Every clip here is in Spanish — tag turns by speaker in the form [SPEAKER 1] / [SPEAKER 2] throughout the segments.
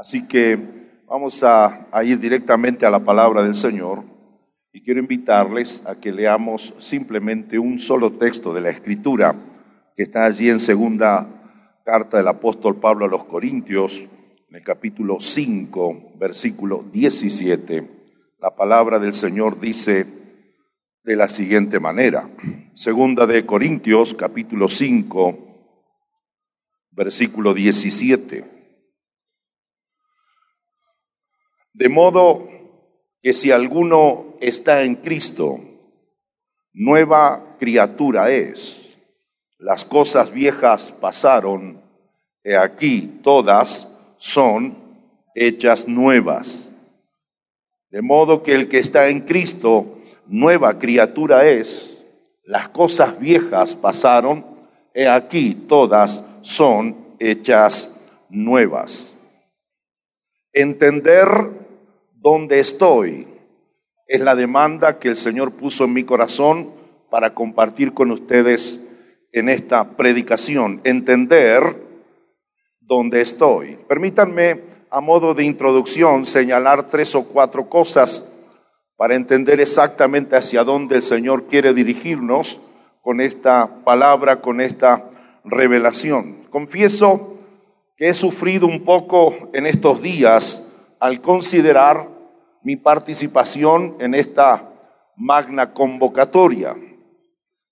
[SPEAKER 1] Así que vamos a, ir directamente a la palabra del Señor y quiero invitarles a que leamos simplemente un solo texto de la Escritura que está allí en segunda carta del apóstol Pablo a los Corintios, en el capítulo 5, versículo 17. La palabra del Señor dice de la siguiente manera. Segunda de Corintios, capítulo 5, versículo 17. De modo que si alguno está en Cristo, nueva criatura es. Las cosas viejas pasaron, y aquí todas son hechas nuevas. De modo que el que está en Cristo, nueva criatura es. Las cosas viejas pasaron, he aquí todas son hechas nuevas. Entender dónde estoy es la demanda que el Señor puso en mi corazón para compartir con ustedes en esta predicación. Entender dónde estoy. Permítanme, a modo de introducción, señalar tres o cuatro cosas para entender exactamente hacia dónde el Señor quiere dirigirnos con esta palabra, con esta revelación. Confieso he sufrido un poco en estos días al considerar mi participación en esta magna convocatoria.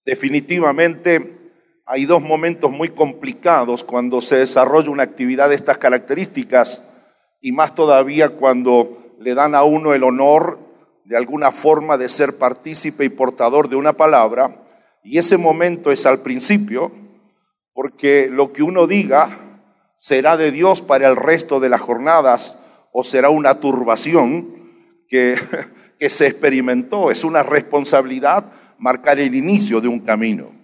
[SPEAKER 1] Definitivamente hay dos momentos muy complicados cuando se desarrolla una actividad de estas características y más todavía cuando le dan a uno el honor de alguna forma de ser partícipe y portador de una palabra. Y ese momento es al principio, porque lo que uno diga será de Dios para el resto de las jornadas o será una turbación que, que se experimentó. Es una responsabilidad marcar el inicio de un camino.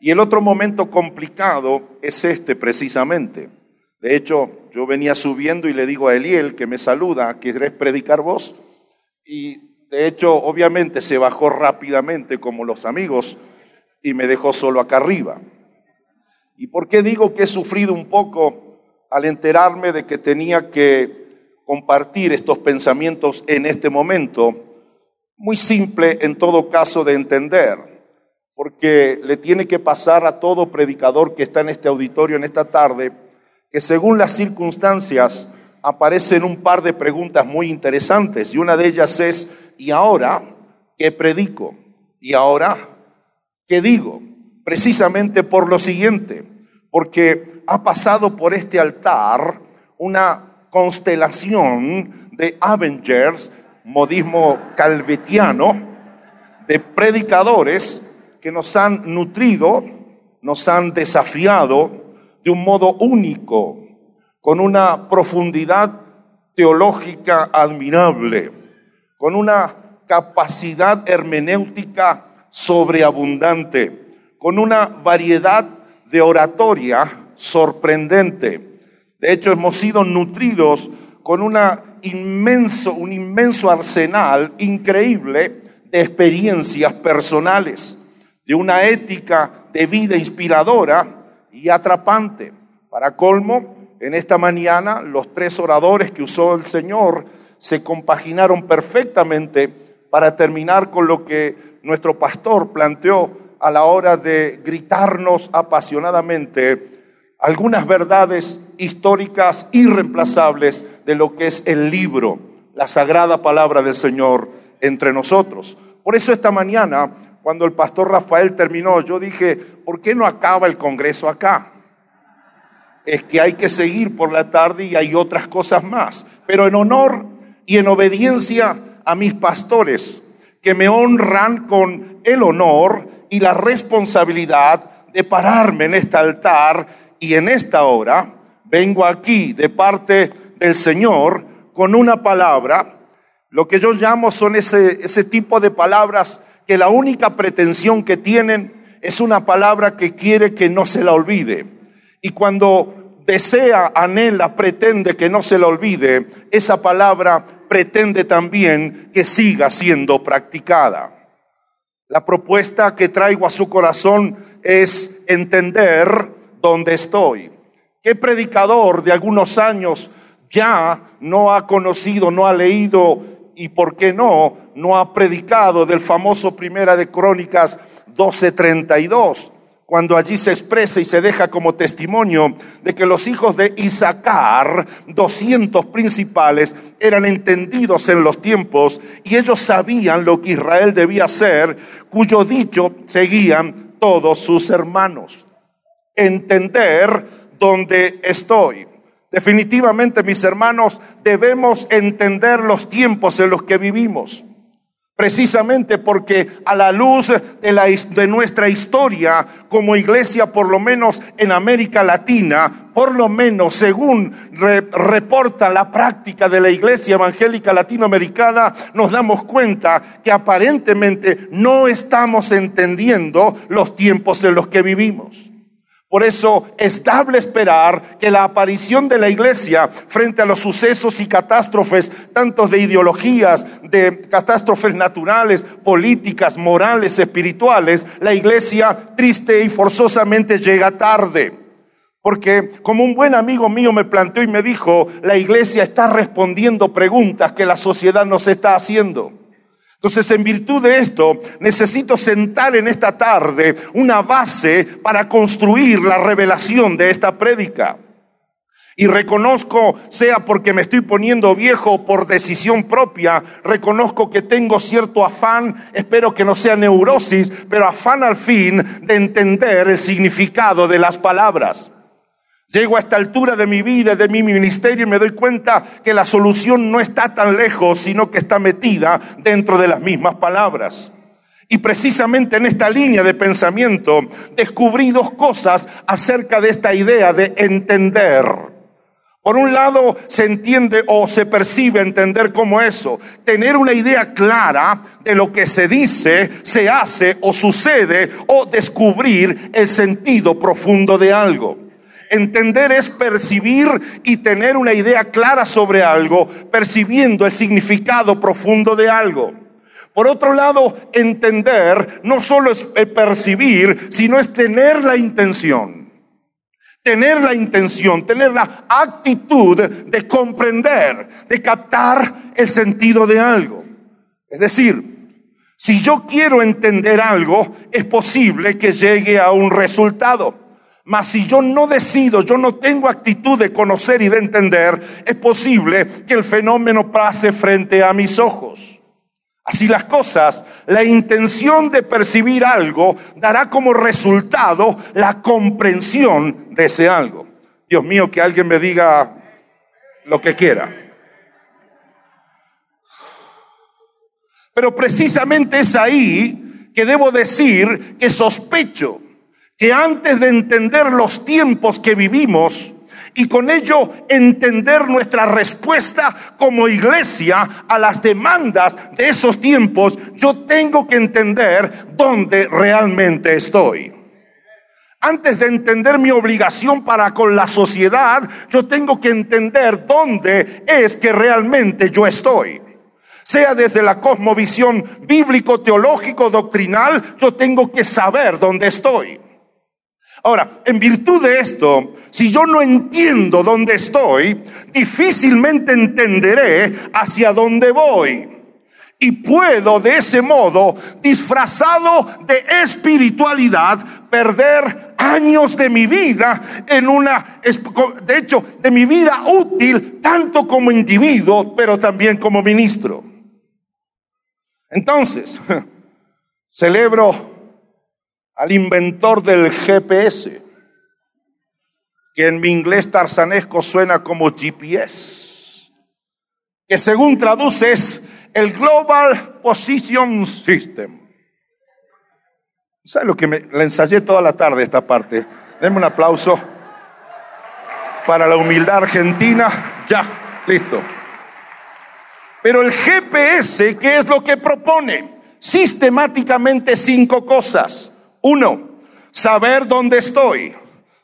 [SPEAKER 1] Y el otro momento complicado es este precisamente. De hecho, yo venía subiendo y le digo a Eliel que me saluda, ¿querés predicar vos? Y de hecho, obviamente se bajó rápidamente como los amigos y me dejó solo acá arriba. ¿Y por qué digo que he sufrido un poco al enterarme de que tenía que compartir estos pensamientos en este momento? Muy simple en todo caso de entender, porque le tiene que pasar a todo predicador que está en este auditorio en esta tarde, que según las circunstancias aparecen un par de preguntas muy interesantes y una de ellas es, ¿y ahora qué predico? ¿Y ahora qué digo? Precisamente por lo siguiente, porque ha pasado por este altar una constelación de Avengers, modismo calvetiano, de predicadores que nos han nutrido, nos han desafiado de un modo único, con una profundidad teológica admirable, con una capacidad hermenéutica sobreabundante con una variedad de oratoria sorprendente. De hecho, hemos sido nutridos con inmenso, un inmenso arsenal increíble de experiencias personales, de una ética de vida inspiradora y atrapante. Para colmo, en esta mañana los tres oradores que usó el Señor se compaginaron perfectamente para terminar con lo que nuestro pastor planteó a la hora de gritarnos apasionadamente algunas verdades históricas irreemplazables de lo que es el libro, la sagrada palabra del Señor entre nosotros. Por eso esta mañana, cuando el pastor Rafael terminó, yo dije, ¿por qué no acaba el Congreso acá? Es que hay que seguir por la tarde y hay otras cosas más. Pero en honor y en obediencia a mis pastores, que me honran con el honor y la responsabilidad de pararme en este altar y en esta hora vengo aquí de parte del Señor con una palabra. Lo que yo llamo son ese, ese tipo de palabras que la única pretensión que tienen es una palabra que quiere que no se la olvide. Y cuando desea, anhela, pretende que no se la olvide, esa palabra pretende también que siga siendo practicada. La propuesta que traigo a su corazón es entender dónde estoy. ¿Qué predicador de algunos años ya no ha conocido, no ha leído y, ¿por qué no?, no ha predicado del famoso Primera de Crónicas 12:32 cuando allí se expresa y se deja como testimonio de que los hijos de Isaacar, 200 principales, eran entendidos en los tiempos y ellos sabían lo que Israel debía hacer, cuyo dicho seguían todos sus hermanos. Entender dónde estoy. Definitivamente, mis hermanos, debemos entender los tiempos en los que vivimos. Precisamente porque a la luz de, la, nuestra historia como iglesia, por lo menos en América Latina, por lo menos según reporta la práctica de la iglesia evangélica latinoamericana, nos damos cuenta que aparentemente no estamos entendiendo los tiempos en los que vivimos. Por eso es dable esperar que la aparición de la iglesia frente a los sucesos y catástrofes, tanto de ideologías, de catástrofes naturales, políticas, morales, espirituales, la iglesia triste y forzosamente llega tarde. Porque como un buen amigo mío me planteó y me dijo, la iglesia está respondiendo preguntas que la sociedad nos está haciendo. Entonces, en virtud de esto, necesito sentar en esta tarde una base para construir la revelación de esta prédica. Y reconozco, sea porque me estoy poniendo viejo o por decisión propia, reconozco que tengo cierto afán, espero que no sea neurosis, pero afán al fin de entender el significado de las palabras. Llego a esta altura de mi vida, de mi ministerio y me doy cuenta que la solución no está tan lejos, sino que está metida dentro de las mismas palabras. Y precisamente en esta línea de pensamiento descubrí dos cosas acerca de esta idea de entender. Por un lado, se entiende o se percibe entender como eso, tener una idea clara de lo que se dice, se hace o sucede o descubrir el sentido profundo de algo. Entender es percibir y tener una idea clara sobre algo, percibiendo el significado profundo de algo. Por otro lado, entender no solo es percibir, sino es tener la intención. Tener la intención, tener la actitud de comprender, de captar el sentido de algo. Es decir, si yo quiero entender algo, es posible que llegue a un resultado. Mas si yo no decido, yo no tengo actitud de conocer y de entender, es posible que el fenómeno pase frente a mis ojos. Así las cosas, la intención de percibir algo dará como resultado la comprensión de ese algo. Dios mío, que alguien me diga lo que quiera. Pero precisamente es ahí que debo decir que sospecho que antes de entender los tiempos que vivimos y con ello entender nuestra respuesta como iglesia a las demandas de esos tiempos, yo tengo que entender dónde realmente estoy. Antes de entender mi obligación para con la sociedad, yo tengo que entender dónde es que realmente yo estoy sea desde la cosmovisión bíblico, teológico, doctrinal, yo tengo que saber dónde estoy. Ahora, en virtud de esto, si yo no entiendo dónde estoy, difícilmente entenderé hacia dónde voy. Y puedo de ese modo, disfrazado de espiritualidad, perder años de mi vida en una, de hecho, de mi vida útil, tanto como individuo, pero también como ministro. Entonces, celebro al inventor del GPS, que en mi inglés tarzanesco suena como GPS, que según traduce es el Global Position System. ¿Sabe lo que me la ensayé toda la tarde esta parte? Denme un aplauso para la humildad argentina. Ya, listo. Pero el GPS, ¿qué es lo que propone? Sistemáticamente cinco cosas. Uno, saber dónde estoy.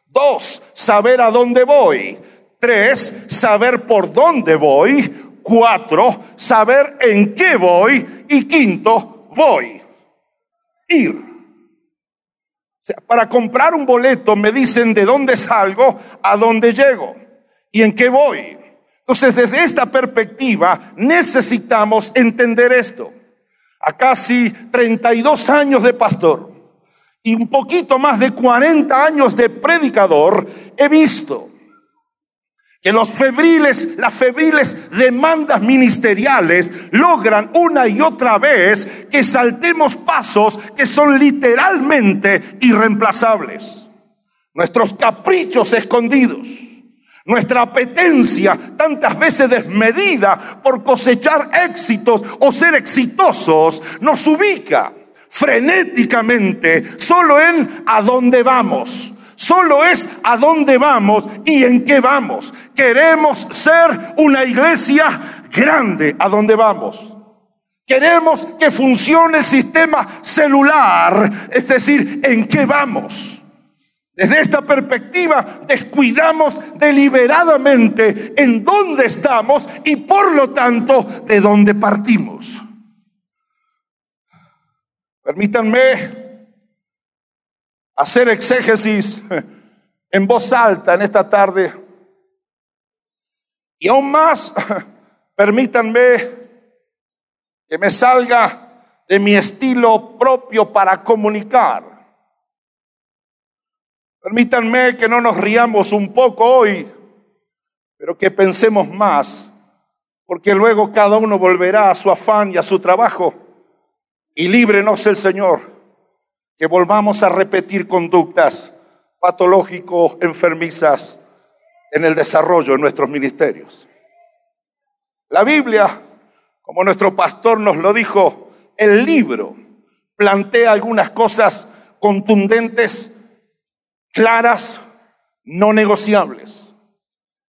[SPEAKER 1] Dos, saber a dónde voy. Tres, saber por dónde voy. Cuatro, saber en qué voy. Y quinto, voy. Ir. para comprar un boleto me dicen de dónde salgo, a dónde llego y en qué voy. Entonces, desde esta perspectiva, necesitamos entender esto. A casi 32 años de pastor y un poquito más de 40 años de predicador, he visto que los febriles, las febriles demandas ministeriales logran una y otra vez que saltemos pasos que son literalmente irreemplazables. Nuestros caprichos escondidos, nuestra apetencia tantas veces desmedida por cosechar éxitos o ser exitosos nos ubica frenéticamente solo en a dónde vamos Solo es a dónde vamos y en qué vamos. Queremos ser una iglesia grande a dónde vamos. Queremos que funcione el sistema celular, es decir, en qué vamos. Desde esta perspectiva descuidamos deliberadamente en dónde estamos y por lo tanto de dónde partimos. Permítanme hacer exégesis en voz alta en esta tarde. Y aún más, permítanme que me salga de mi estilo propio para comunicar. Permítanme que no nos riamos un poco hoy, pero que pensemos más, porque luego cada uno volverá a su afán y a su trabajo, y líbrenos el Señor que volvamos a repetir conductas patológicos, enfermizas en el desarrollo de nuestros ministerios. La Biblia, como nuestro pastor nos lo dijo, el libro plantea algunas cosas contundentes, claras, no negociables.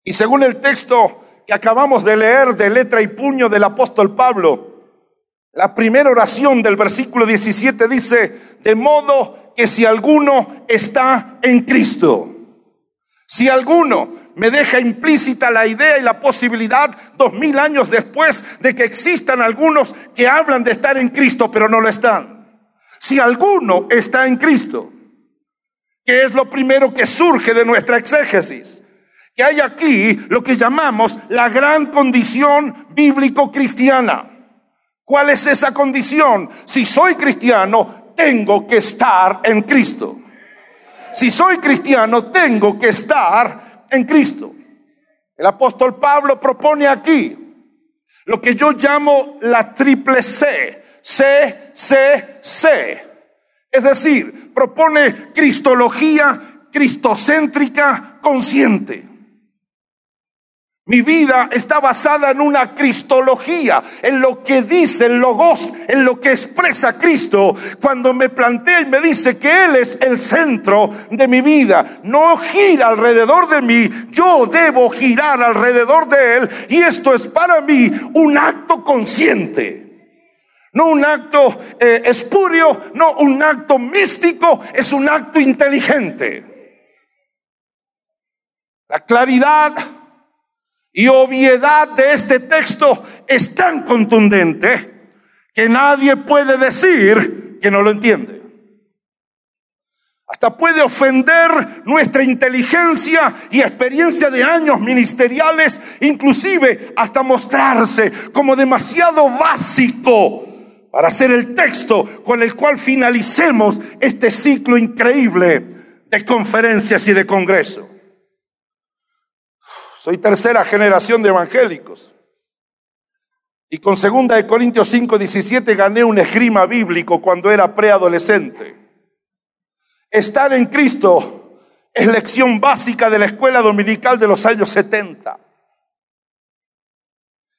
[SPEAKER 1] Y según el texto que acabamos de leer de letra y puño del apóstol Pablo, la primera oración del versículo 17 dice, de modo que si alguno está en Cristo, si alguno me deja implícita la idea y la posibilidad dos mil años después de que existan algunos que hablan de estar en Cristo pero no lo están. Si alguno está en Cristo, que es lo primero que surge de nuestra exégesis, que hay aquí lo que llamamos la gran condición bíblico-cristiana. ¿Cuál es esa condición? Si soy cristiano, tengo que estar en Cristo. Si soy cristiano, tengo que estar en Cristo. El apóstol Pablo propone aquí lo que yo llamo la triple C, C, C, C. Es decir, propone cristología cristocéntrica consciente. Mi vida está basada en una cristología, en lo que dice el logos, en lo que expresa Cristo. Cuando me plantea y me dice que Él es el centro de mi vida, no gira alrededor de mí, yo debo girar alrededor de Él. Y esto es para mí un acto consciente. No un acto eh, espurio, no un acto místico, es un acto inteligente. La claridad y obviedad de este texto es tan contundente que nadie puede decir que no lo entiende. Hasta puede ofender nuestra inteligencia y experiencia de años ministeriales, inclusive hasta mostrarse como demasiado básico para ser el texto con el cual finalicemos este ciclo increíble de conferencias y de congresos. Soy tercera generación de evangélicos. Y con segunda de Corintios 5, 17 gané un esgrima bíblico cuando era preadolescente. Estar en Cristo es lección básica de la escuela dominical de los años 70.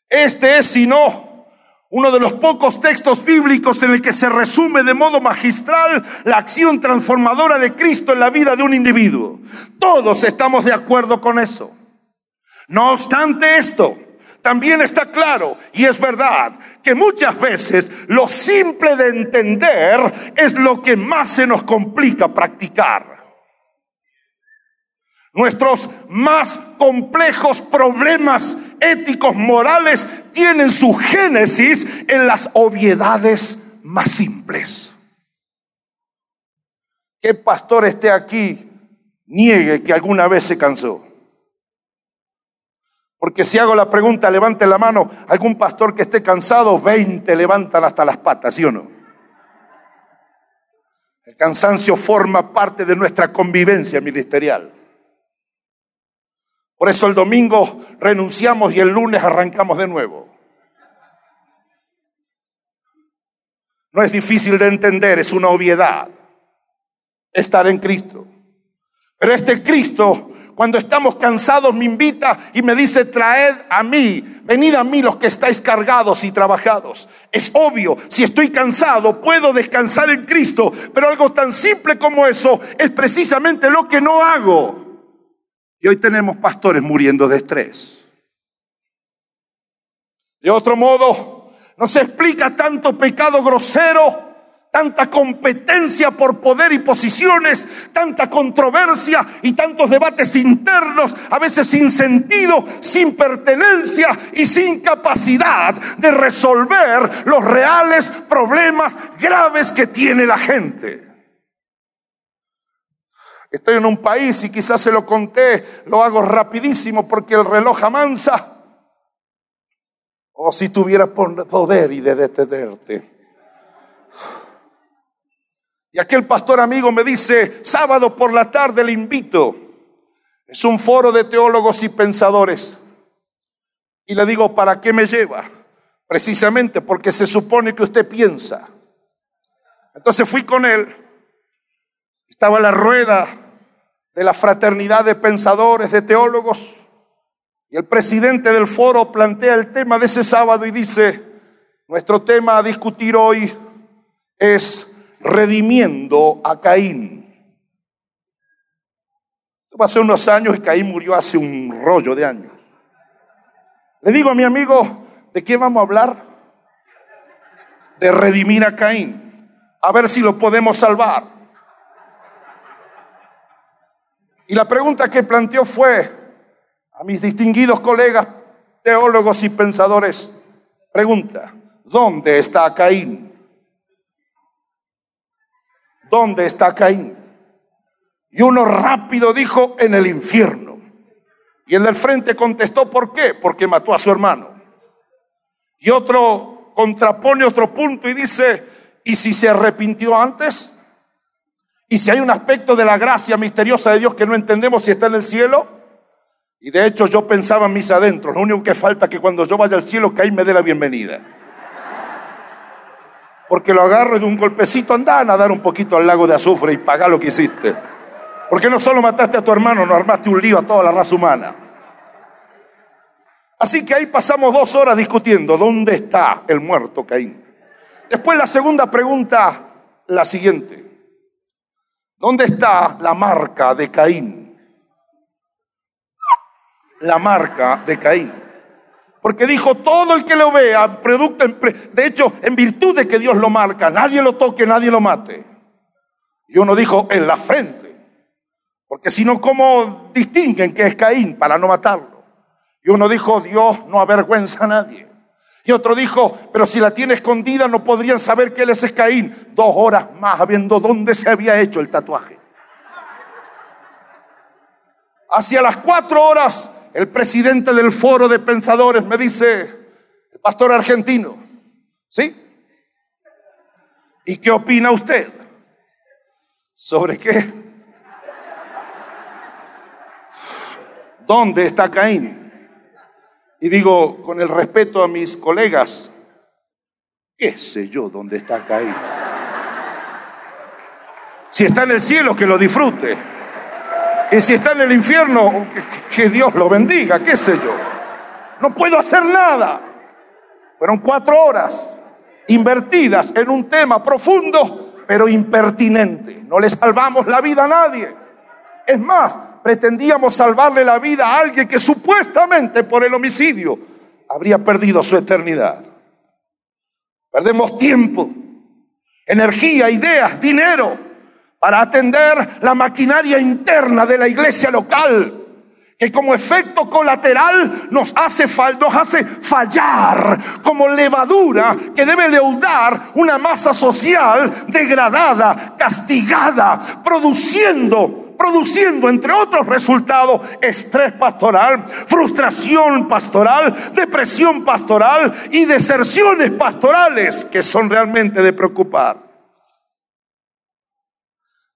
[SPEAKER 1] Este es, si no, uno de los pocos textos bíblicos en el que se resume de modo magistral la acción transformadora de Cristo en la vida de un individuo. Todos estamos de acuerdo con eso. No obstante esto, también está claro y es verdad que muchas veces lo simple de entender es lo que más se nos complica practicar. Nuestros más complejos problemas éticos, morales, tienen su génesis en las obviedades más simples. ¿Qué pastor esté aquí niegue que alguna vez se cansó? Porque si hago la pregunta, levante la mano, algún pastor que esté cansado, 20 levantan hasta las patas, ¿sí o no? El cansancio forma parte de nuestra convivencia ministerial. Por eso el domingo renunciamos y el lunes arrancamos de nuevo. No es difícil de entender, es una obviedad estar en Cristo. Pero este Cristo, cuando estamos cansados, me invita y me dice, traed a mí, venid a mí los que estáis cargados y trabajados. Es obvio, si estoy cansado, puedo descansar en Cristo, pero algo tan simple como eso es precisamente lo que no hago. Y hoy tenemos pastores muriendo de estrés. De otro modo, no se explica tanto pecado grosero tanta competencia por poder y posiciones, tanta controversia y tantos debates internos, a veces sin sentido, sin pertenencia y sin capacidad de resolver los reales problemas graves que tiene la gente. Estoy en un país y quizás se lo conté, lo hago rapidísimo porque el reloj amansa. O si tuviera poder y de detenerte. Y aquel pastor amigo me dice, sábado por la tarde le invito. Es un foro de teólogos y pensadores. Y le digo, ¿para qué me lleva? Precisamente porque se supone que usted piensa. Entonces fui con él. Estaba la rueda de la fraternidad de pensadores, de teólogos. Y el presidente del foro plantea el tema de ese sábado y dice, nuestro tema a discutir hoy es redimiendo a Caín. Esto pasó unos años y Caín murió hace un rollo de años. Le digo a mi amigo, ¿de qué vamos a hablar? De redimir a Caín. A ver si lo podemos salvar. Y la pregunta que planteó fue a mis distinguidos colegas teólogos y pensadores, pregunta, ¿dónde está Caín? ¿Dónde está Caín? Y uno rápido dijo, en el infierno. Y el del frente contestó, ¿por qué? Porque mató a su hermano. Y otro contrapone otro punto y dice, ¿y si se arrepintió antes? ¿Y si hay un aspecto de la gracia misteriosa de Dios que no entendemos si está en el cielo? Y de hecho yo pensaba en mis adentros, lo único que falta es que cuando yo vaya al cielo, Caín me dé la bienvenida porque lo agarro de un golpecito, anda a nadar un poquito al lago de azufre y paga lo que hiciste. Porque no solo mataste a tu hermano, no armaste un lío a toda la raza humana. Así que ahí pasamos dos horas discutiendo dónde está el muerto Caín. Después la segunda pregunta, la siguiente. ¿Dónde está la marca de Caín? La marca de Caín. Porque dijo, todo el que lo vea, producto, de hecho, en virtud de que Dios lo marca, nadie lo toque, nadie lo mate. Y uno dijo, en la frente. Porque si no, ¿cómo distinguen que es Caín para no matarlo? Y uno dijo, Dios no avergüenza a nadie. Y otro dijo, pero si la tiene escondida no podrían saber que él es Caín. Dos horas más habiendo dónde se había hecho el tatuaje. Hacia las cuatro horas el presidente del foro de pensadores me dice, el pastor argentino, ¿sí? ¿Y qué opina usted? ¿Sobre qué? ¿Dónde está Caín? Y digo, con el respeto a mis colegas, ¿qué sé yo dónde está Caín? Si está en el cielo, que lo disfrute. Y si está en el infierno, que Dios lo bendiga, qué sé yo. No puedo hacer nada. Fueron cuatro horas invertidas en un tema profundo, pero impertinente. No le salvamos la vida a nadie. Es más, pretendíamos salvarle la vida a alguien que supuestamente por el homicidio habría perdido su eternidad. Perdemos tiempo, energía, ideas, dinero para atender la maquinaria interna de la iglesia local, que como efecto colateral nos hace, nos hace fallar como levadura que debe leudar una masa social degradada, castigada, produciendo produciendo, entre otros resultados, estrés pastoral, frustración pastoral, depresión pastoral y deserciones pastorales que son realmente de preocupar.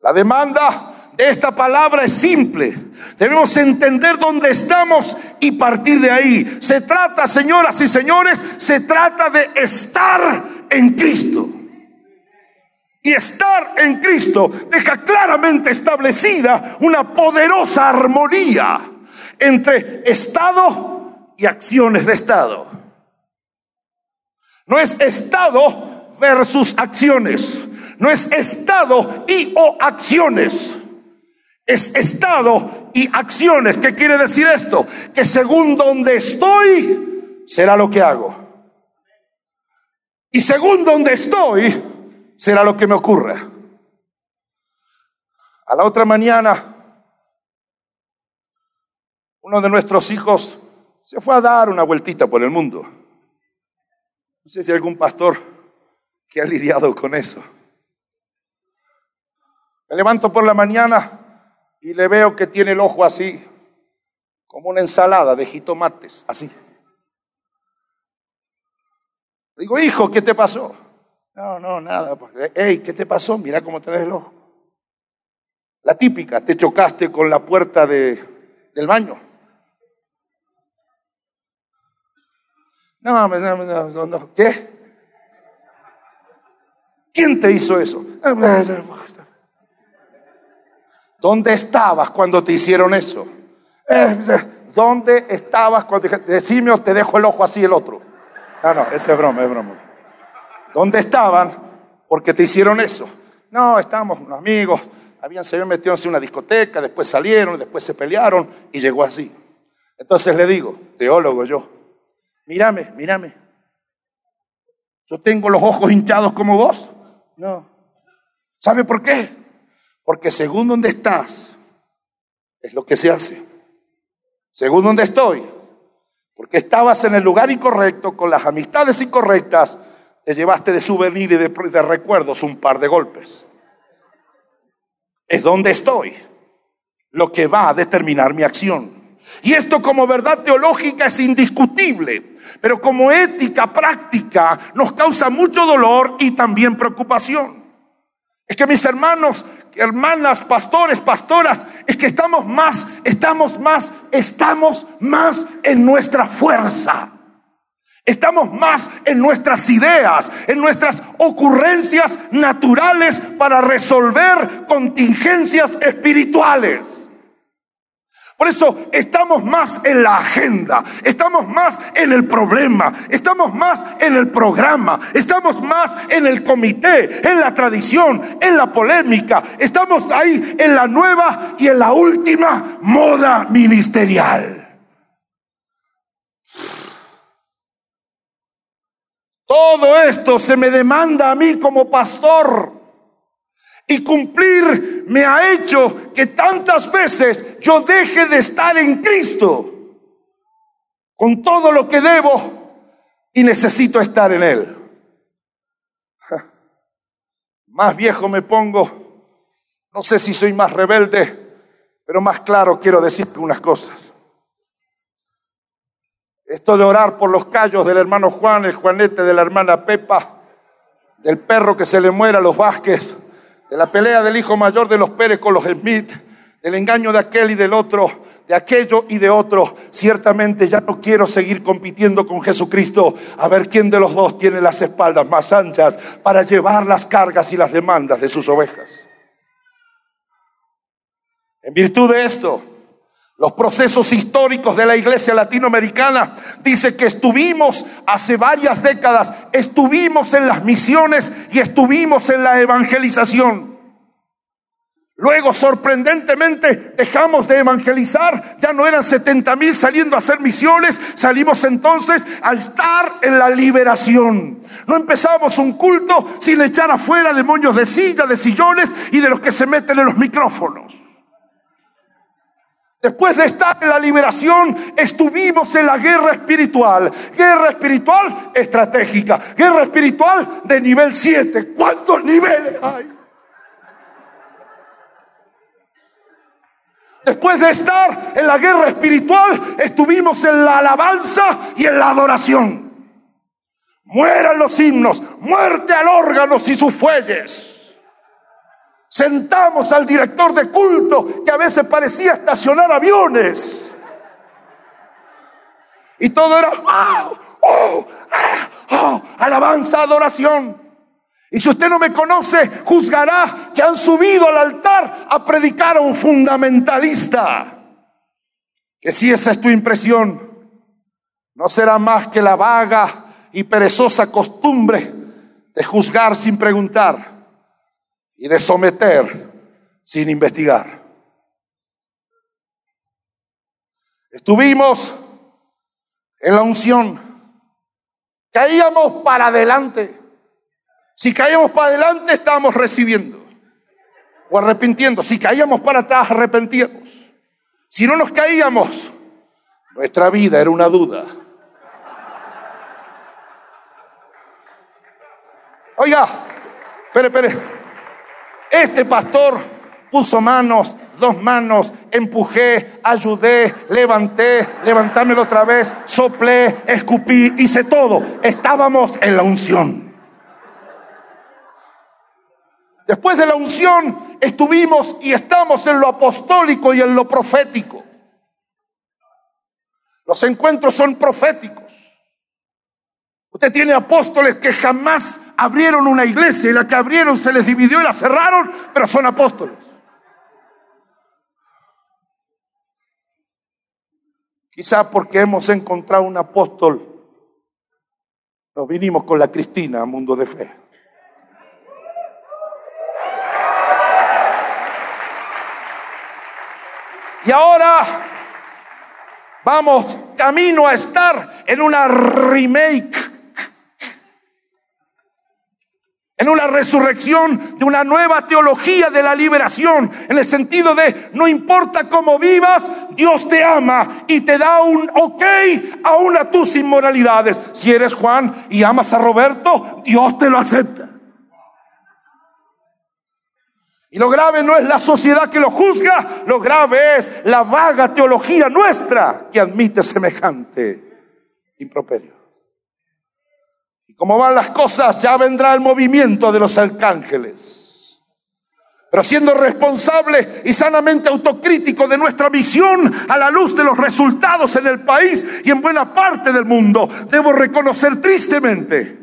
[SPEAKER 1] La demanda de esta palabra es simple. Debemos entender dónde estamos y partir de ahí. Se trata, señoras y señores, se trata de estar en Cristo. Y estar en Cristo deja claramente establecida una poderosa armonía entre Estado y acciones de Estado. No es Estado versus acciones. No es Estado y o acciones. Es Estado y acciones. ¿Qué quiere decir esto? Que según donde estoy, será lo que hago. Y según donde estoy, será lo que me ocurra. A la otra mañana, uno de nuestros hijos se fue a dar una vueltita por el mundo. No sé si hay algún pastor que ha lidiado con eso. Levanto por la mañana y le veo que tiene el ojo así, como una ensalada de jitomates, así. Digo, hijo, ¿qué te pasó? No, no, nada. Hey, ¿qué te pasó? Mira cómo tenés el ojo. La típica, te chocaste con la puerta de, del baño. No, no, no, ¿qué? ¿Quién te hizo eso? ¿Dónde estabas cuando te hicieron eso? Eh, ¿Dónde estabas cuando decime o te dejo el ojo así el otro? No, no, ese es broma, es broma. ¿Dónde estaban? Porque te hicieron eso. No, estábamos unos amigos, habían, se habían metido en una discoteca, después salieron, después se pelearon y llegó así. Entonces le digo, teólogo yo, mírame, mírame. Yo tengo los ojos hinchados como vos. No. ¿Sabe por qué? Porque según donde estás, es lo que se hace. Según donde estoy, porque estabas en el lugar incorrecto, con las amistades incorrectas, te llevaste de souvenir y de, de recuerdos un par de golpes. Es donde estoy lo que va a determinar mi acción. Y esto como verdad teológica es indiscutible, pero como ética práctica nos causa mucho dolor y también preocupación. Es que mis hermanos, hermanas, pastores, pastoras, es que estamos más, estamos más, estamos más en nuestra fuerza. Estamos más en nuestras ideas, en nuestras ocurrencias naturales para resolver contingencias espirituales. Por eso estamos más en la agenda, estamos más en el problema, estamos más en el programa, estamos más en el comité, en la tradición, en la polémica, estamos ahí en la nueva y en la última moda ministerial. Todo esto se me demanda a mí como pastor. Y cumplir me ha hecho que tantas veces yo deje de estar en Cristo con todo lo que debo y necesito estar en Él. Más viejo me pongo, no sé si soy más rebelde, pero más claro quiero decirte unas cosas. Esto de orar por los callos del hermano Juan, el Juanete de la hermana Pepa, del perro que se le muera a los Vázquez, de la pelea del hijo mayor de los Pérez con los Smith, del engaño de aquel y del otro, de aquello y de otro, ciertamente ya no quiero seguir compitiendo con Jesucristo a ver quién de los dos tiene las espaldas más anchas para llevar las cargas y las demandas de sus ovejas. En virtud de esto, los procesos históricos de la iglesia latinoamericana dice que estuvimos hace varias décadas, estuvimos en las misiones y estuvimos en la evangelización. Luego, sorprendentemente, dejamos de evangelizar, ya no eran 70 mil saliendo a hacer misiones, salimos entonces a estar en la liberación. No empezamos un culto sin echar afuera demonios de silla, de sillones y de los que se meten en los micrófonos. Después de estar en la liberación, estuvimos en la guerra espiritual. Guerra espiritual estratégica. Guerra espiritual de nivel 7. ¿Cuántos niveles hay? Después de estar en la guerra espiritual, estuvimos en la alabanza y en la adoración. Mueran los himnos, muerte al órgano y sus fuelles. Sentamos al director de culto que a veces parecía estacionar aviones. Y todo era oh, oh, oh, alabanza, adoración. Y si usted no me conoce, juzgará que han subido al altar a predicar a un fundamentalista. Que si esa es tu impresión, no será más que la vaga y perezosa costumbre de juzgar sin preguntar y de someter sin investigar. Estuvimos en la unción, caíamos para adelante si caíamos para adelante, estábamos recibiendo o arrepintiendo. Si caíamos para atrás, arrepentíamos. Si no nos caíamos, nuestra vida era una duda. Oiga, espere, espere. Este pastor puso manos, dos manos, empujé, ayudé, levanté, levantármelo otra vez, soplé, escupí, hice todo. Estábamos en la unción. Después de la unción estuvimos y estamos en lo apostólico y en lo profético. Los encuentros son proféticos. Usted tiene apóstoles que jamás abrieron una iglesia y la que abrieron se les dividió y la cerraron, pero son apóstoles. Quizá porque hemos encontrado un apóstol, nos vinimos con la Cristina a mundo de fe. Y ahora vamos camino a estar en una remake, en una resurrección de una nueva teología de la liberación, en el sentido de no importa cómo vivas, Dios te ama y te da un ok aún a tus inmoralidades. Si eres Juan y amas a Roberto, Dios te lo acepta. Y lo grave no es la sociedad que lo juzga, lo grave es la vaga teología nuestra que admite semejante improperio. Como van las cosas, ya vendrá el movimiento de los arcángeles. Pero siendo responsable y sanamente autocrítico de nuestra misión a la luz de los resultados en el país y en buena parte del mundo, debo reconocer tristemente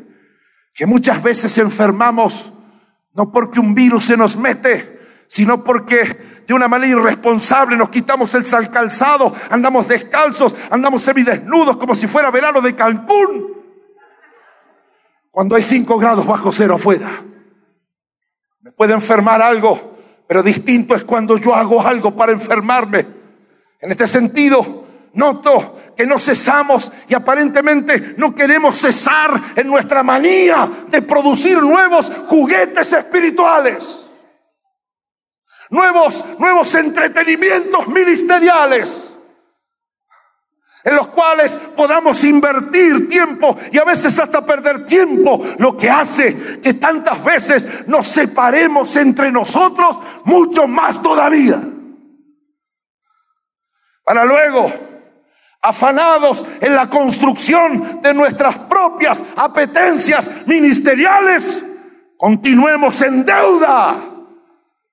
[SPEAKER 1] que muchas veces enfermamos no porque un virus se nos mete, sino porque de una manera irresponsable nos quitamos el calzado, andamos descalzos, andamos semidesnudos como si fuera verano de Cancún. Cuando hay 5 grados bajo cero afuera. Me puede enfermar algo, pero distinto es cuando yo hago algo para enfermarme. En este sentido, noto que no cesamos y aparentemente no queremos cesar en nuestra manía de producir nuevos juguetes espirituales. Nuevos, nuevos entretenimientos ministeriales en los cuales podamos invertir tiempo y a veces hasta perder tiempo, lo que hace que tantas veces nos separemos entre nosotros mucho más todavía. Para luego afanados en la construcción de nuestras propias apetencias ministeriales, continuemos en deuda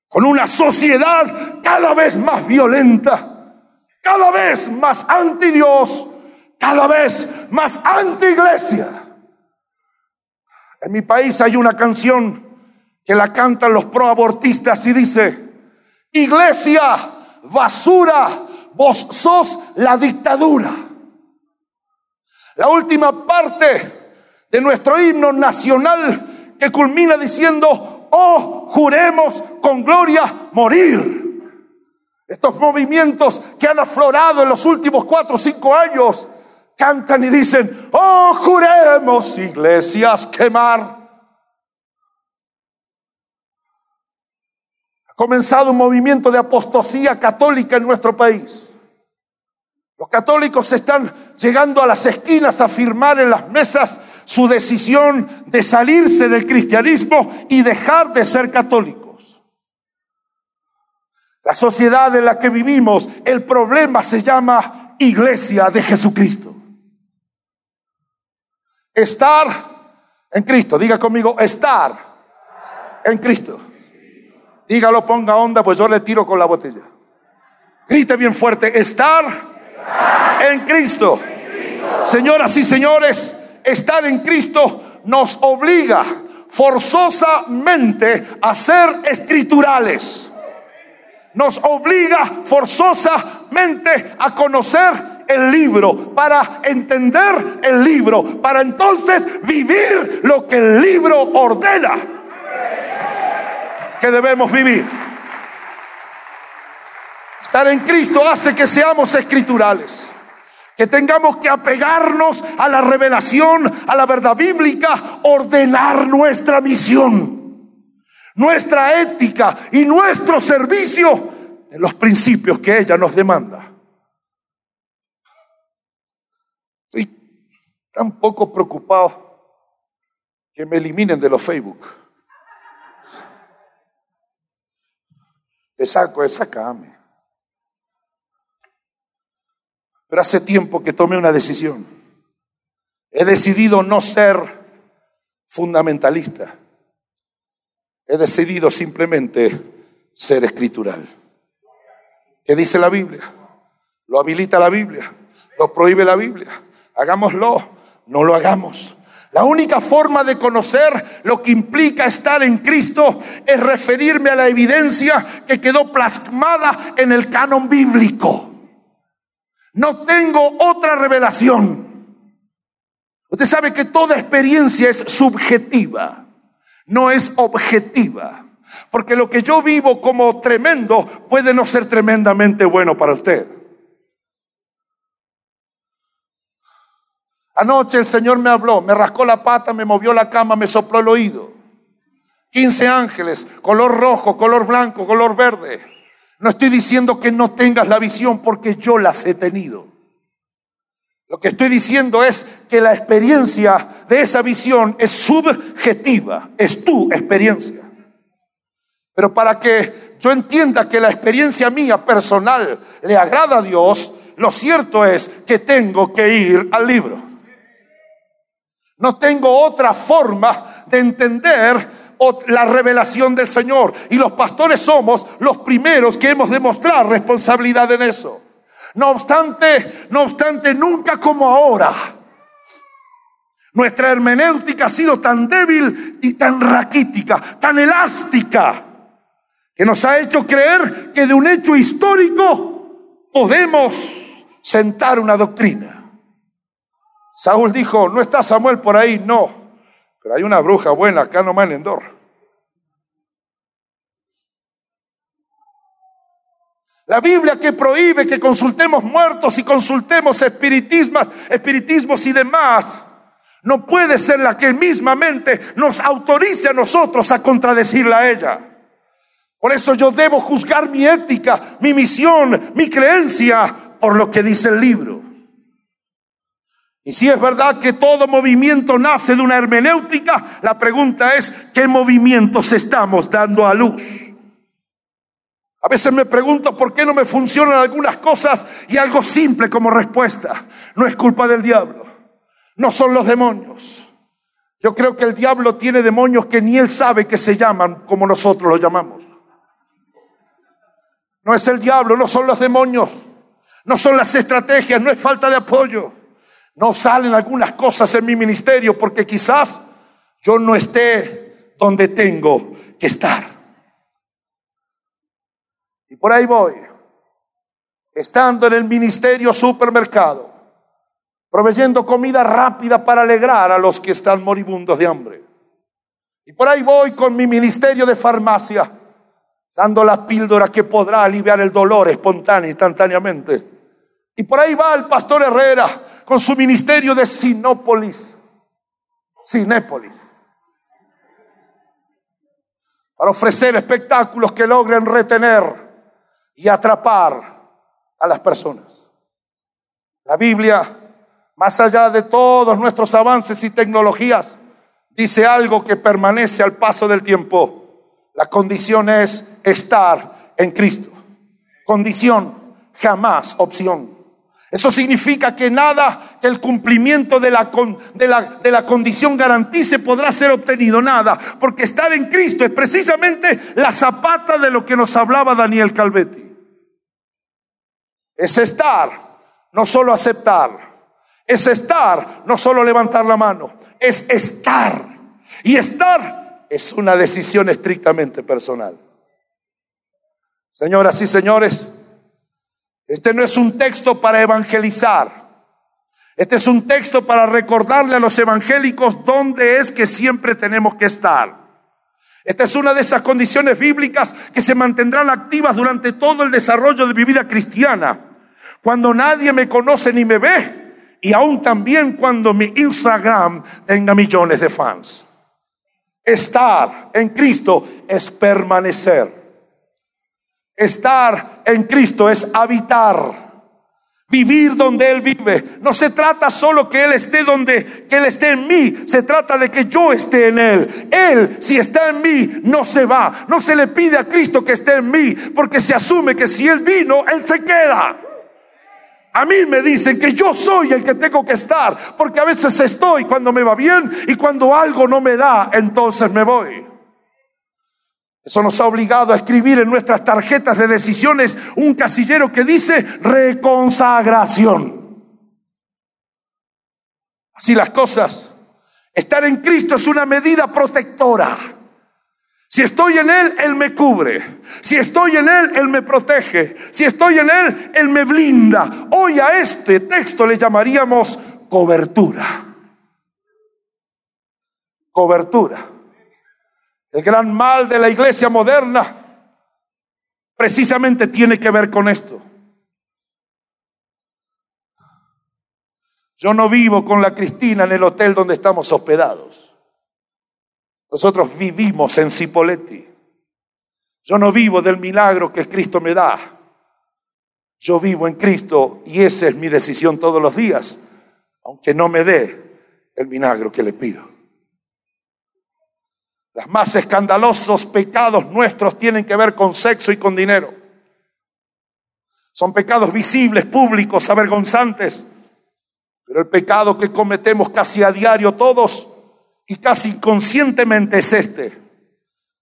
[SPEAKER 1] con una sociedad cada vez más violenta, cada vez más anti Dios, cada vez más anti iglesia. En mi país hay una canción que la cantan los proabortistas y dice, iglesia, basura, vos sos la dictadura. La última parte de nuestro himno nacional que culmina diciendo, oh, juremos con gloria morir. Estos movimientos que han aflorado en los últimos cuatro o cinco años cantan y dicen, oh, juremos iglesias quemar. comenzado un movimiento de apostasía católica en nuestro país. Los católicos están llegando a las esquinas a firmar en las mesas su decisión de salirse del cristianismo y dejar de ser católicos. La sociedad en la que vivimos, el problema se llama iglesia de Jesucristo. Estar en Cristo, diga conmigo, estar en Cristo. Dígalo, ponga onda, pues yo le tiro con la botella. Grite bien fuerte, estar en Cristo. Señoras y señores, estar en Cristo nos obliga forzosamente a ser escriturales. Nos obliga forzosamente a conocer el libro, para entender el libro, para entonces vivir lo que el libro ordena que debemos vivir. Estar en Cristo hace que seamos escriturales, que tengamos que apegarnos a la revelación, a la verdad bíblica, ordenar nuestra misión, nuestra ética y nuestro servicio en los principios que ella nos demanda. Estoy tan poco preocupado que me eliminen de los Facebook. Te saco, sacame. Pero hace tiempo que tomé una decisión. He decidido no ser fundamentalista. He decidido simplemente ser escritural. ¿Qué dice la Biblia? Lo habilita la Biblia. Lo prohíbe la Biblia. Hagámoslo. No lo hagamos. La única forma de conocer lo que implica estar en Cristo es referirme a la evidencia que quedó plasmada en el canon bíblico. No tengo otra revelación. Usted sabe que toda experiencia es subjetiva, no es objetiva. Porque lo que yo vivo como tremendo puede no ser tremendamente bueno para usted. Anoche el Señor me habló, me rascó la pata, me movió la cama, me sopló el oído. 15 ángeles, color rojo, color blanco, color verde. No estoy diciendo que no tengas la visión porque yo las he tenido. Lo que estoy diciendo es que la experiencia de esa visión es subjetiva, es tu experiencia. Pero para que yo entienda que la experiencia mía personal le agrada a Dios, lo cierto es que tengo que ir al libro. No tengo otra forma de entender la revelación del Señor. Y los pastores somos los primeros que hemos de mostrar responsabilidad en eso. No obstante, no obstante, nunca como ahora. Nuestra hermenéutica ha sido tan débil y tan raquítica, tan elástica, que nos ha hecho creer que de un hecho histórico podemos sentar una doctrina. Saúl dijo, no está Samuel por ahí, no, pero hay una bruja buena acá nomás en Endor. La Biblia que prohíbe que consultemos muertos y consultemos espiritismos, espiritismos y demás, no puede ser la que mismamente nos autorice a nosotros a contradecirla a ella. Por eso yo debo juzgar mi ética, mi misión, mi creencia por lo que dice el libro. Y si es verdad que todo movimiento nace de una hermenéutica, la pregunta es, ¿qué movimientos estamos dando a luz? A veces me pregunto por qué no me funcionan algunas cosas y algo simple como respuesta. No es culpa del diablo, no son los demonios. Yo creo que el diablo tiene demonios que ni él sabe que se llaman como nosotros los llamamos. No es el diablo, no son los demonios, no son las estrategias, no es falta de apoyo. No salen algunas cosas en mi ministerio porque quizás yo no esté donde tengo que estar. Y por ahí voy, estando en el ministerio supermercado, proveyendo comida rápida para alegrar a los que están moribundos de hambre. Y por ahí voy con mi ministerio de farmacia, dando la píldora que podrá aliviar el dolor espontáneo, instantáneamente. Y por ahí va el pastor Herrera con su ministerio de Sinópolis, Sinépolis, para ofrecer espectáculos que logren retener y atrapar a las personas. La Biblia, más allá de todos nuestros avances y tecnologías, dice algo que permanece al paso del tiempo. La condición es estar en Cristo. condición, jamás opción. Eso significa que nada que el cumplimiento de la, de, la, de la, condición garantice podrá ser obtenido, nada, porque estar en Cristo es precisamente la zapata de lo que nos hablaba Daniel Calvetti. Es estar, no solo aceptar, es estar, no solo levantar la mano, es estar. Y estar es una decisión estrictamente personal. Señoras y señores, este no es un texto para evangelizar. Este es un texto para recordarle a los evangélicos dónde es que siempre tenemos que estar. Esta es una de esas condiciones bíblicas que se mantendrán activas durante todo el desarrollo de mi vida cristiana. Cuando nadie me conoce ni me ve y aún también cuando mi Instagram tenga millones de fans. Estar en Cristo es permanecer. Estar en Cristo es habitar. Vivir donde Él vive. No se trata solo que Él esté donde, que Él esté en mí. Se trata de que yo esté en Él. Él, si está en mí, no se va. No se le pide a Cristo que esté en mí, porque se asume que si Él vino, Él se queda. A mí me dicen que yo soy el que tengo que estar, porque a veces estoy cuando me va bien y cuando algo no me da, entonces me voy. Eso nos ha obligado a escribir en nuestras tarjetas de decisiones un casillero que dice reconsagración. Así las cosas. Estar en Cristo es una medida protectora. Si estoy en Él, Él me cubre. Si estoy en Él, Él me protege. Si estoy en Él, Él me blinda. Hoy a este texto le llamaríamos cobertura. Cobertura. El gran mal de la iglesia moderna precisamente tiene que ver con esto. Yo no vivo con la Cristina en el hotel donde estamos hospedados. Nosotros vivimos en Cipoletti. Yo no vivo del milagro que Cristo me da. Yo vivo en Cristo y esa es mi decisión todos los días, aunque no me dé el milagro que le pido. Los más escandalosos pecados nuestros tienen que ver con sexo y con dinero. Son pecados visibles, públicos, avergonzantes. Pero el pecado que cometemos casi a diario todos y casi inconscientemente es este.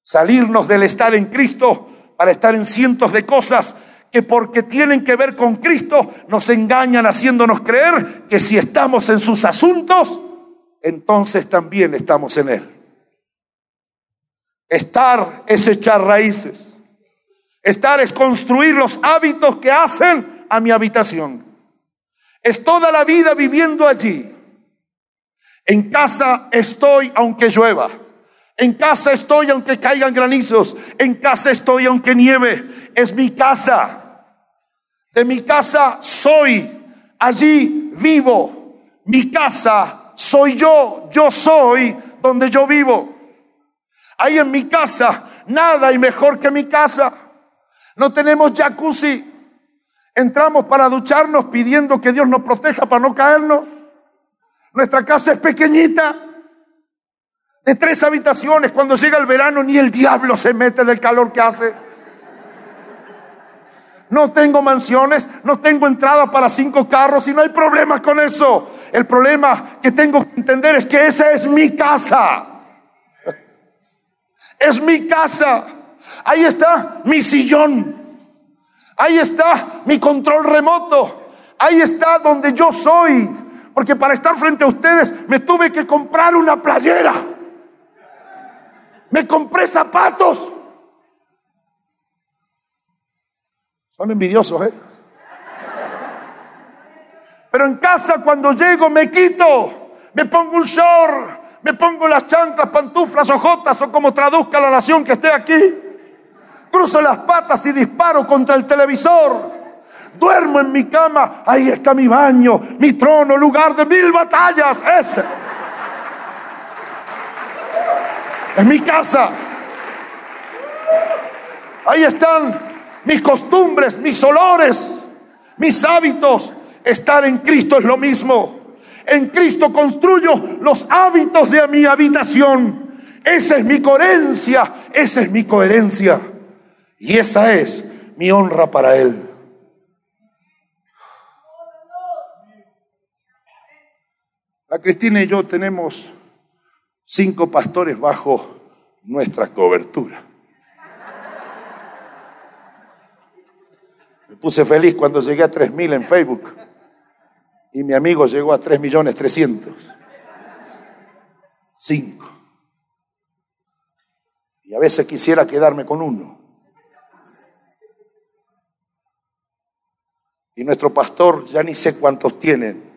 [SPEAKER 1] Salirnos del estar en Cristo para estar en cientos de cosas que porque tienen que ver con Cristo nos engañan haciéndonos creer que si estamos en sus asuntos, entonces también estamos en Él. Estar es echar raíces. Estar es construir los hábitos que hacen a mi habitación. Es toda la vida viviendo allí. En casa estoy aunque llueva. En casa estoy aunque caigan granizos. En casa estoy aunque nieve. Es mi casa. De mi casa soy. Allí vivo. Mi casa soy yo. Yo soy donde yo vivo. Ahí en mi casa, nada hay mejor que mi casa. No tenemos jacuzzi. Entramos para ducharnos pidiendo que Dios nos proteja para no caernos. Nuestra casa es pequeñita, de tres habitaciones. Cuando llega el verano ni el diablo se mete del calor que hace. No tengo mansiones, no tengo entrada para cinco carros y no hay problema con eso. El problema que tengo que entender es que esa es mi casa. Es mi casa. Ahí está mi sillón. Ahí está mi control remoto. Ahí está donde yo soy. Porque para estar frente a ustedes me tuve que comprar una playera. Me compré zapatos. Son envidiosos, ¿eh? Pero en casa cuando llego me quito, me pongo un short, me pongo las chanclas, pantuflas, ojotas o como traduzca la nación que esté aquí. Cruzo las patas y disparo contra el televisor. Duermo en mi cama, ahí está mi baño, mi trono, lugar de mil batallas. Ese. Es mi casa. Ahí están mis costumbres, mis olores, mis hábitos. Estar en Cristo es lo mismo. En Cristo construyo los hábitos de mi habitación. Esa es mi coherencia, esa es mi coherencia. Y esa es mi honra para Él. La Cristina y yo tenemos cinco pastores bajo nuestra cobertura. Me puse feliz cuando llegué a 3.000 en Facebook y mi amigo llegó a 3 millones 300. Cinco. Y a veces quisiera quedarme con uno. Y nuestro pastor ya ni sé cuántos tienen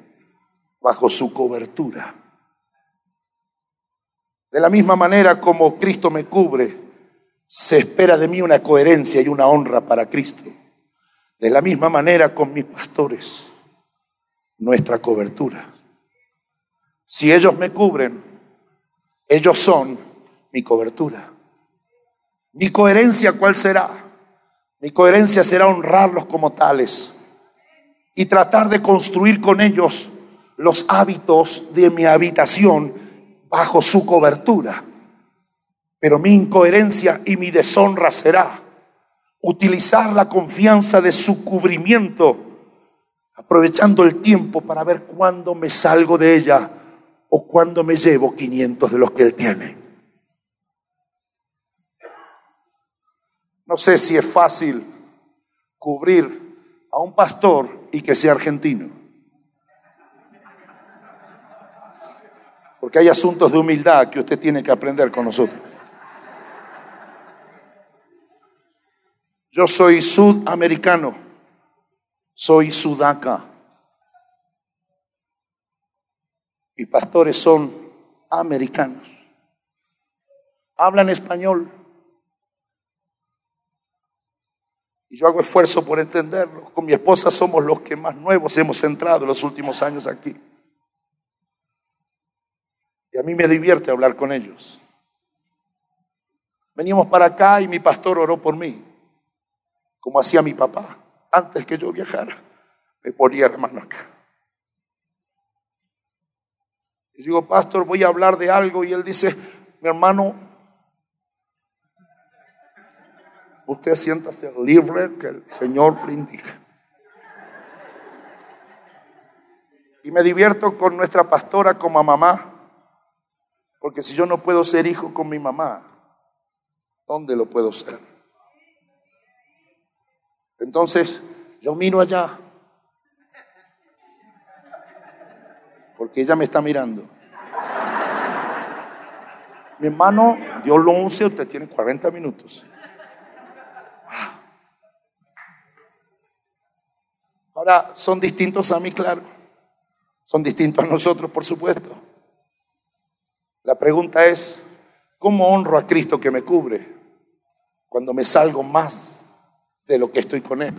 [SPEAKER 1] bajo su cobertura. De la misma manera como Cristo me cubre, se espera de mí una coherencia y una honra para Cristo. De la misma manera con mis pastores, nuestra cobertura. Si ellos me cubren, ellos son mi cobertura. Mi coherencia, ¿cuál será? Mi coherencia será honrarlos como tales y tratar de construir con ellos los hábitos de mi habitación bajo su cobertura. Pero mi incoherencia y mi deshonra será utilizar la confianza de su cubrimiento, aprovechando el tiempo para ver cuándo me salgo de ella o cuándo me llevo 500 de los que él tiene. No sé si es fácil cubrir a un pastor y que sea argentino. Porque hay asuntos de humildad que usted tiene que aprender con nosotros. Yo soy sudamericano, soy sudaca. Y pastores son americanos. Hablan español Y yo hago esfuerzo por entenderlo. Con mi esposa somos los que más nuevos hemos entrado en los últimos años aquí. Y a mí me divierte hablar con ellos. Venimos para acá y mi pastor oró por mí, como hacía mi papá. Antes que yo viajara, me ponía la mano acá. Y digo, pastor, voy a hablar de algo. Y él dice, mi hermano, Usted siéntase libre que el Señor le indica. Y me divierto con nuestra pastora como mamá, porque si yo no puedo ser hijo con mi mamá, ¿dónde lo puedo ser? Entonces, yo miro allá, porque ella me está mirando. Mi hermano, Dios lo use, usted tiene 40 minutos. Ahora, son distintos a mí, claro. Son distintos a nosotros, por supuesto. La pregunta es, ¿cómo honro a Cristo que me cubre cuando me salgo más de lo que estoy con Él?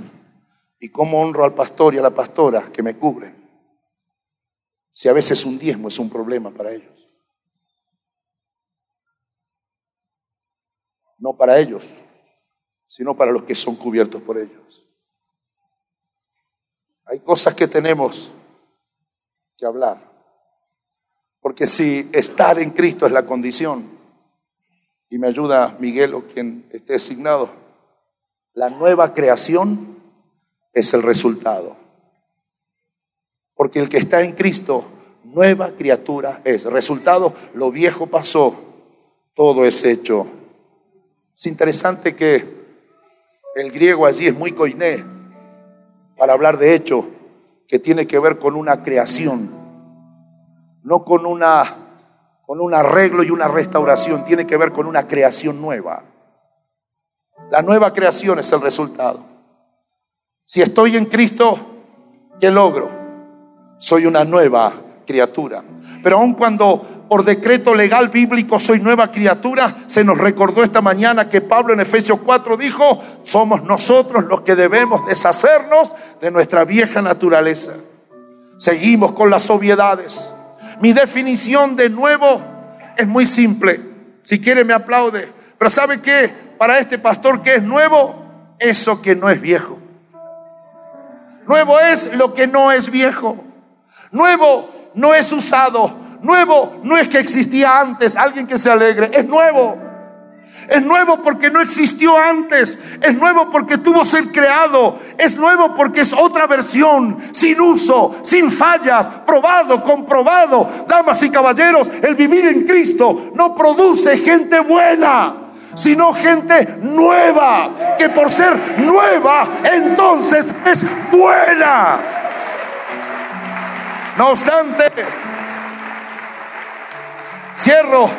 [SPEAKER 1] ¿Y cómo honro al pastor y a la pastora que me cubren? Si a veces un diezmo es un problema para ellos. No para ellos, sino para los que son cubiertos por ellos. Hay cosas que tenemos que hablar. Porque si estar en Cristo es la condición, y me ayuda Miguel o quien esté asignado, la nueva creación es el resultado. Porque el que está en Cristo, nueva criatura es. Resultado, lo viejo pasó, todo es hecho. Es interesante que el griego allí es muy coiné para hablar de hecho que tiene que ver con una creación, no con una con un arreglo y una restauración, tiene que ver con una creación nueva. La nueva creación es el resultado. Si estoy en Cristo, ¿qué logro? Soy una nueva criatura. Pero aun cuando por decreto legal bíblico soy nueva criatura, se nos recordó esta mañana que Pablo en Efesios 4 dijo, somos nosotros los que debemos deshacernos de nuestra vieja naturaleza. Seguimos con las obviedades. Mi definición de nuevo es muy simple. Si quiere me aplaude. Pero ¿sabe qué? Para este pastor que es nuevo, eso que no es viejo. Nuevo es lo que no es viejo. Nuevo no es usado, Nuevo no es que existía antes, alguien que se alegre, es nuevo. Es nuevo porque no existió antes. Es nuevo porque tuvo ser creado. Es nuevo porque es otra versión, sin uso, sin fallas, probado, comprobado. Damas y caballeros, el vivir en Cristo no produce gente buena sino gente nueva, que por ser nueva entonces es buena. No obstante, cierro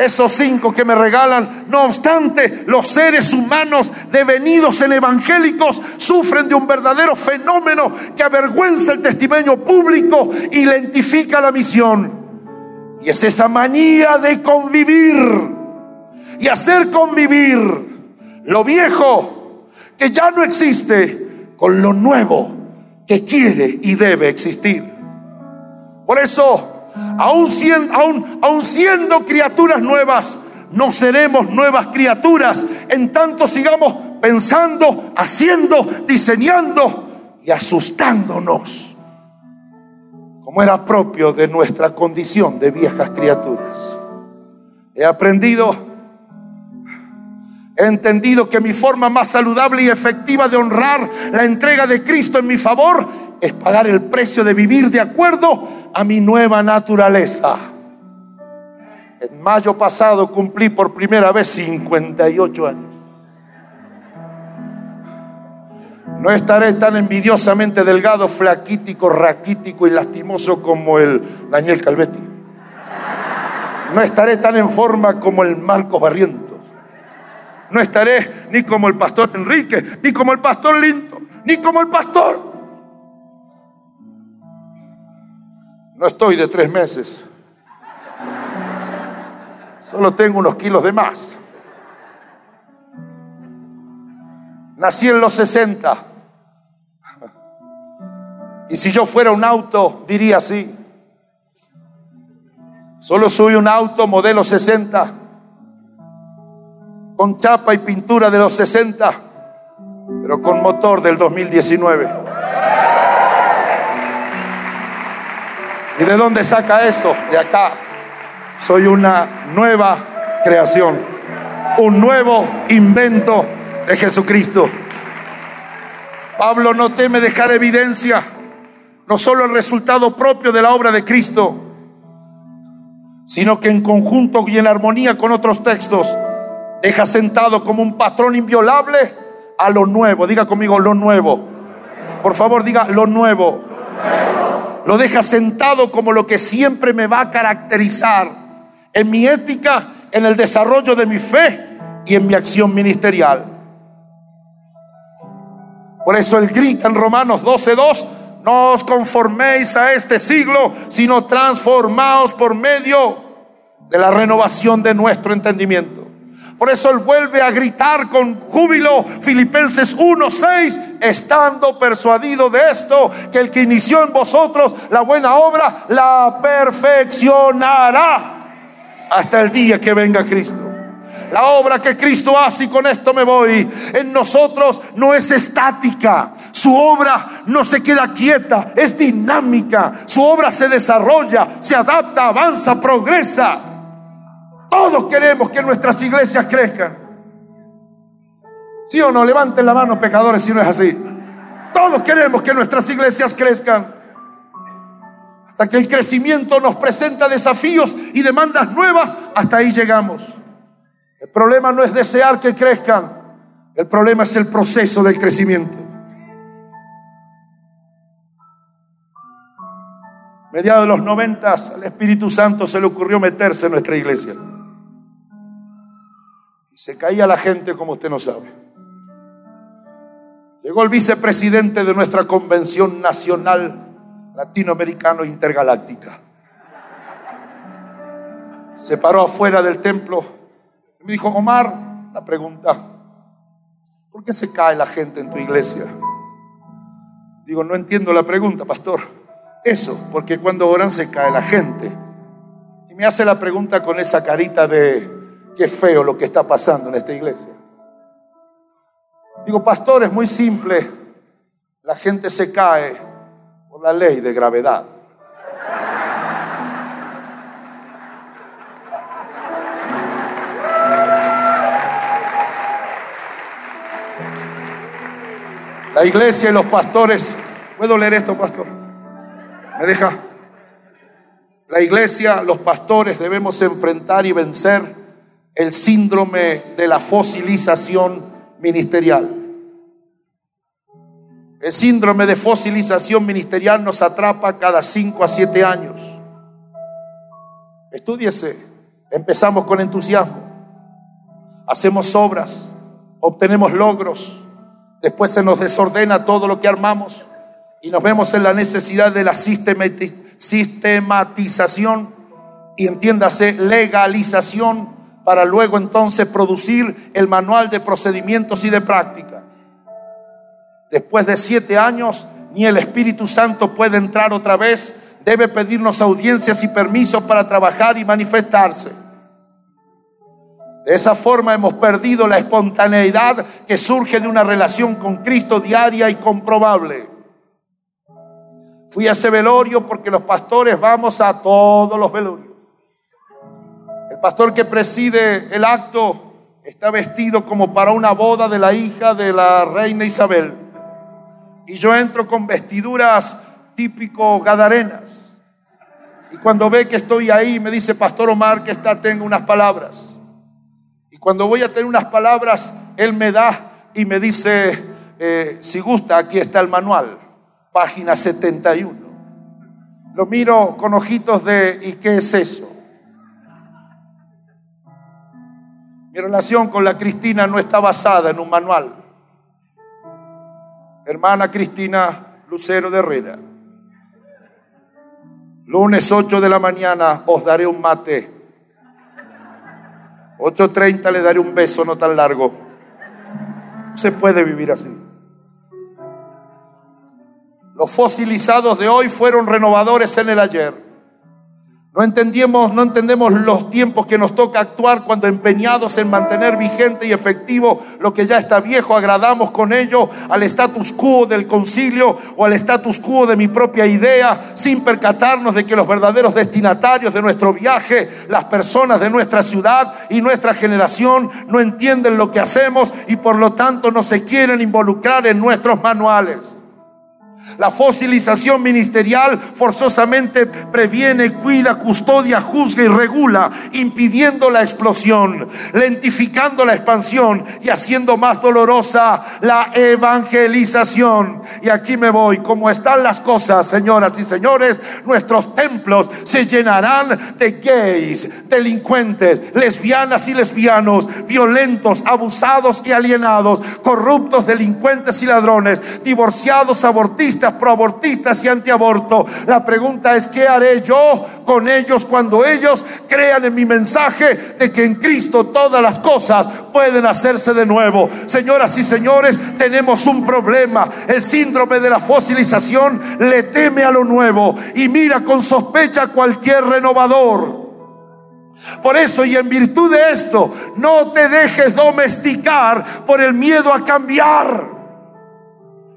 [SPEAKER 1] esos cinco que me regalan. No obstante, los seres humanos devenidos en evangélicos sufren de un verdadero fenómeno que avergüenza el testimonio público y lentifica la misión. Y es esa manía de convivir y hacer convivir lo viejo que ya no existe con lo nuevo que quiere y debe existir. Por eso, aun siendo, siendo criaturas nuevas, no seremos nuevas criaturas en tanto sigamos pensando, haciendo, diseñando y asustándonos, como era propio de nuestra condición de viejas criaturas. He aprendido He entendido que mi forma más saludable y efectiva de honrar la entrega de Cristo en mi favor es pagar el precio de vivir de acuerdo a mi nueva naturaleza. En mayo pasado cumplí por primera vez 58 años. No estaré tan envidiosamente delgado, flaquítico, raquítico y lastimoso como el Daniel Calvetti. No estaré tan en forma como el Marcos Barrientos. No estaré ni como el pastor Enrique, ni como el pastor Linton, ni como el pastor. No estoy de tres meses. Solo tengo unos kilos de más. Nací en los 60. Y si yo fuera un auto, diría así. Solo soy un auto modelo 60 con chapa y pintura de los 60, pero con motor del 2019. ¿Y de dónde saca eso? De acá. Soy una nueva creación, un nuevo invento de Jesucristo. Pablo no teme dejar evidencia, no solo el resultado propio de la obra de Cristo, sino que en conjunto y en armonía con otros textos, Deja sentado como un patrón inviolable a lo nuevo. Diga conmigo lo nuevo. Por favor, diga lo nuevo. Lo deja sentado como lo que siempre me va a caracterizar en mi ética, en el desarrollo de mi fe y en mi acción ministerial. Por eso él grita en Romanos 12:2, no os conforméis a este siglo, sino transformaos por medio de la renovación de nuestro entendimiento. Por eso él vuelve a gritar con júbilo, Filipenses 1:6, estando persuadido de esto, que el que inició en vosotros la buena obra, la perfeccionará hasta el día que venga Cristo. La obra que Cristo hace, y con esto me voy, en nosotros no es estática. Su obra no se queda quieta, es dinámica. Su obra se desarrolla, se adapta, avanza, progresa. Todos queremos que nuestras iglesias crezcan. ¿Sí o no? Levanten la mano, pecadores, si no es así. Todos queremos que nuestras iglesias crezcan. Hasta que el crecimiento nos presenta desafíos y demandas nuevas, hasta ahí llegamos. El problema no es desear que crezcan, el problema es el proceso del crecimiento. Mediados de los noventas, al Espíritu Santo se le ocurrió meterse en nuestra iglesia. Se caía la gente como usted no sabe. Llegó el vicepresidente de nuestra convención nacional latinoamericano intergaláctica. Se paró afuera del templo y me dijo, Omar, la pregunta, ¿por qué se cae la gente en tu iglesia? Digo, no entiendo la pregunta, pastor. Eso, porque cuando oran se cae la gente. Y me hace la pregunta con esa carita de, Qué feo lo que está pasando en esta iglesia. Digo, pastor, es muy simple. La gente se cae por la ley de gravedad. La iglesia y los pastores, ¿puedo leer esto, pastor? ¿Me deja? La iglesia, los pastores debemos enfrentar y vencer el síndrome de la fosilización ministerial. El síndrome de fosilización ministerial nos atrapa cada 5 a 7 años. Estúdiese. Empezamos con entusiasmo. Hacemos obras. Obtenemos logros. Después se nos desordena todo lo que armamos. Y nos vemos en la necesidad de la sistematización y entiéndase legalización para luego entonces producir el manual de procedimientos y de práctica. Después de siete años, ni el Espíritu Santo puede entrar otra vez. Debe pedirnos audiencias y permisos para trabajar y manifestarse. De esa forma hemos perdido la espontaneidad que surge de una relación con Cristo diaria y comprobable. Fui a ese velorio porque los pastores vamos a todos los velorios. Pastor que preside el acto está vestido como para una boda de la hija de la reina Isabel y yo entro con vestiduras típico gadarenas. Y cuando ve que estoy ahí, me dice, Pastor Omar, que está, tengo unas palabras. Y cuando voy a tener unas palabras, él me da y me dice, eh, si gusta, aquí está el manual, página 71. Lo miro con ojitos de, ¿y qué es eso? Relación con la Cristina no está basada en un manual hermana Cristina Lucero de Herrera. Lunes 8 de la mañana os daré un mate. 8.30 le daré un beso no tan largo. Se puede vivir así. Los fosilizados de hoy fueron renovadores en el ayer. No entendemos, no entendemos los tiempos que nos toca actuar cuando empeñados en mantener vigente y efectivo lo que ya está viejo, agradamos con ello al status quo del concilio o al status quo de mi propia idea, sin percatarnos de que los verdaderos destinatarios de nuestro viaje, las personas de nuestra ciudad y nuestra generación, no entienden lo que hacemos y por lo tanto no se quieren involucrar en nuestros manuales. La fosilización ministerial forzosamente previene, cuida, custodia, juzga y regula, impidiendo la explosión, lentificando la expansión y haciendo más dolorosa la evangelización. Y aquí me voy, como están las cosas, señoras y señores, nuestros templos se llenarán de gays, delincuentes, lesbianas y lesbianos, violentos, abusados y alienados, corruptos, delincuentes y ladrones, divorciados, abortistas proabortistas y antiaborto. La pregunta es, ¿qué haré yo con ellos cuando ellos crean en mi mensaje de que en Cristo todas las cosas pueden hacerse de nuevo? Señoras y señores, tenemos un problema. El síndrome de la fosilización le teme a lo nuevo y mira con sospecha a cualquier renovador. Por eso y en virtud de esto, no te dejes domesticar por el miedo a cambiar.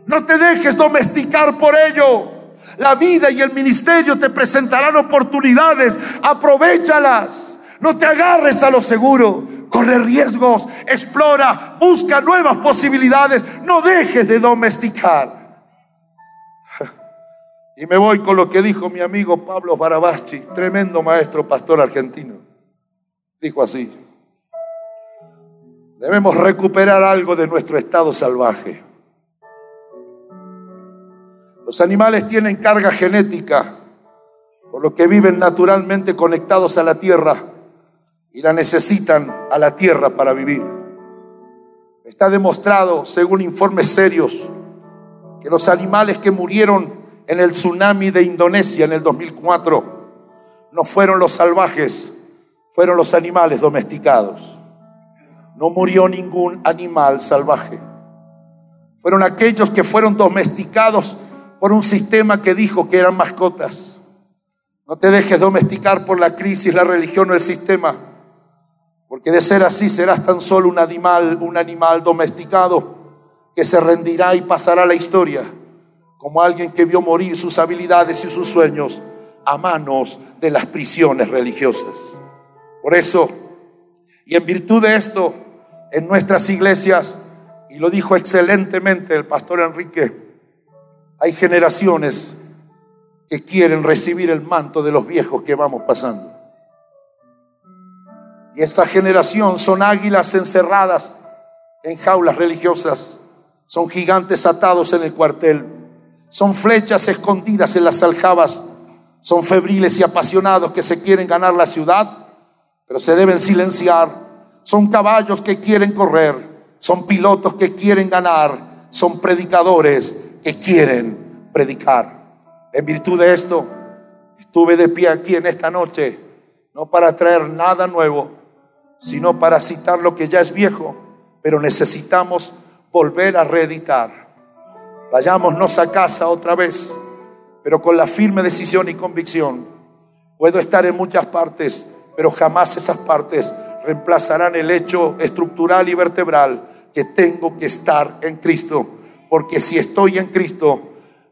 [SPEAKER 1] No te dejes domesticar por ello. La vida y el ministerio te presentarán oportunidades. Aprovechalas. No te agarres a lo seguro. Corre riesgos. Explora. Busca nuevas posibilidades. No dejes de domesticar. Y me voy con lo que dijo mi amigo Pablo Barabachi, tremendo maestro pastor argentino. Dijo así, debemos recuperar algo de nuestro estado salvaje. Los animales tienen carga genética, por lo que viven naturalmente conectados a la tierra y la necesitan a la tierra para vivir. Está demostrado, según informes serios, que los animales que murieron en el tsunami de Indonesia en el 2004 no fueron los salvajes, fueron los animales domesticados. No murió ningún animal salvaje. Fueron aquellos que fueron domesticados por un sistema que dijo que eran mascotas. No te dejes domesticar por la crisis, la religión o el sistema, porque de ser así serás tan solo un animal, un animal domesticado que se rendirá y pasará la historia como alguien que vio morir sus habilidades y sus sueños a manos de las prisiones religiosas. Por eso, y en virtud de esto, en nuestras iglesias Y lo dijo excelentemente el pastor Enrique. Hay generaciones que quieren recibir el manto de los viejos que vamos pasando. Y esta generación son águilas encerradas en jaulas religiosas, son gigantes atados en el cuartel, son flechas escondidas en las aljabas, son febriles y apasionados que se quieren ganar la ciudad, pero se deben silenciar, son caballos que quieren correr, son pilotos que quieren ganar, son predicadores que quieren predicar. En virtud de esto, estuve de pie aquí en esta noche, no para traer nada nuevo, sino para citar lo que ya es viejo, pero necesitamos volver a reeditar. Vayámonos a casa otra vez, pero con la firme decisión y convicción. Puedo estar en muchas partes, pero jamás esas partes reemplazarán el hecho estructural y vertebral que tengo que estar en Cristo. Porque si estoy en Cristo,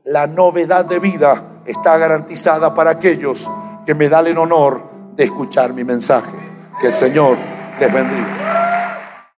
[SPEAKER 1] la novedad de vida está garantizada para aquellos que me dan el honor de escuchar mi mensaje. Que el Señor les bendiga.